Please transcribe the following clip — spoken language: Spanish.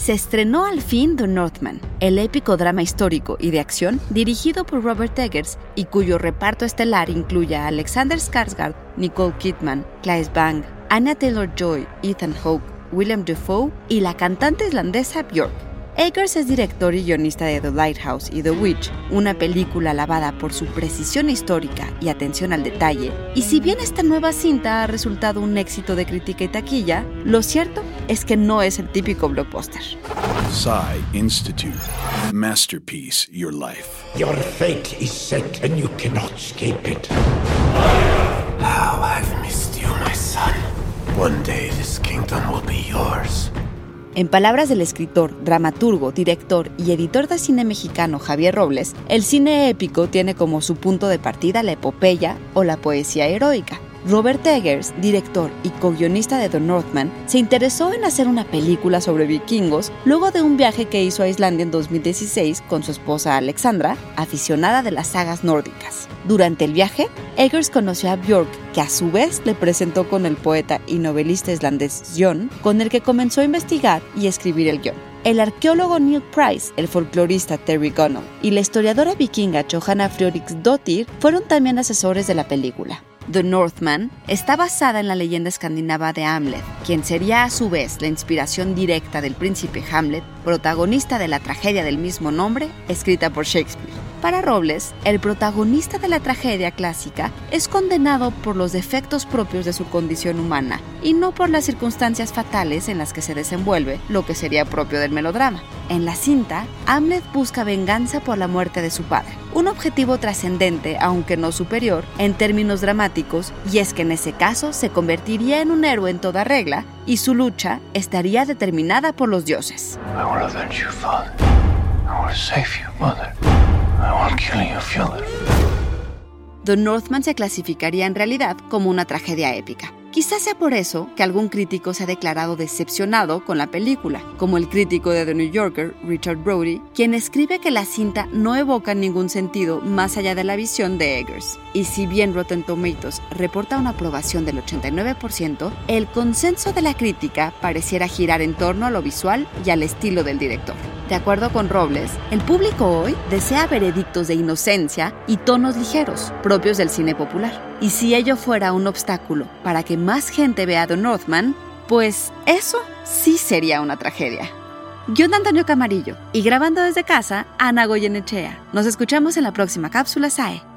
se estrenó al fin The Northman, el épico drama histórico y de acción dirigido por Robert Eggers y cuyo reparto estelar incluye a Alexander Skarsgård, Nicole Kidman, Claes Bang, Anna Taylor-Joy, Ethan Hawke, William Defoe y la cantante islandesa Björk. Eggers es director y guionista de The Lighthouse y The Witch, una película alabada por su precisión histórica y atención al detalle. Y si bien esta nueva cinta ha resultado un éxito de crítica y taquilla, lo cierto es que no es el típico blockbuster. Psy Institute. Masterpiece Your Life. Your fate is set and you cannot escape it. How I've missed you, my son. One day this kingdom will be yours. En palabras del escritor, dramaturgo, director y editor de cine mexicano Javier Robles, el cine épico tiene como su punto de partida la epopeya o la poesía heroica. Robert Eggers, director y co-guionista de The Northman, se interesó en hacer una película sobre vikingos luego de un viaje que hizo a Islandia en 2016 con su esposa Alexandra, aficionada de las sagas nórdicas. Durante el viaje, Eggers conoció a Björk, que a su vez le presentó con el poeta y novelista islandés Jon, con el que comenzó a investigar y escribir el guion. El arqueólogo Neil Price, el folclorista Terry Gunnell y la historiadora vikinga Johanna Dottir fueron también asesores de la película. The Northman está basada en la leyenda escandinava de Hamlet, quien sería a su vez la inspiración directa del príncipe Hamlet, protagonista de la tragedia del mismo nombre, escrita por Shakespeare. Para Robles, el protagonista de la tragedia clásica es condenado por los defectos propios de su condición humana y no por las circunstancias fatales en las que se desenvuelve lo que sería propio del melodrama. En la cinta, Hamlet busca venganza por la muerte de su padre, un objetivo trascendente, aunque no superior, en términos dramáticos, y es que en ese caso se convertiría en un héroe en toda regla y su lucha estaría determinada por los dioses. The Northman se clasificaría en realidad como una tragedia épica. Quizás sea por eso que algún crítico se ha declarado decepcionado con la película, como el crítico de The New Yorker, Richard Brody, quien escribe que la cinta no evoca ningún sentido más allá de la visión de Eggers. Y si bien Rotten Tomatoes reporta una aprobación del 89%, el consenso de la crítica pareciera girar en torno a lo visual y al estilo del director. De acuerdo con Robles, el público hoy desea veredictos de inocencia y tonos ligeros, propios del cine popular. Y si ello fuera un obstáculo para que más gente vea The Northman, pues eso sí sería una tragedia. Guión Antonio Camarillo y grabando desde casa, Ana Goyenechea. Nos escuchamos en la próxima cápsula SAE.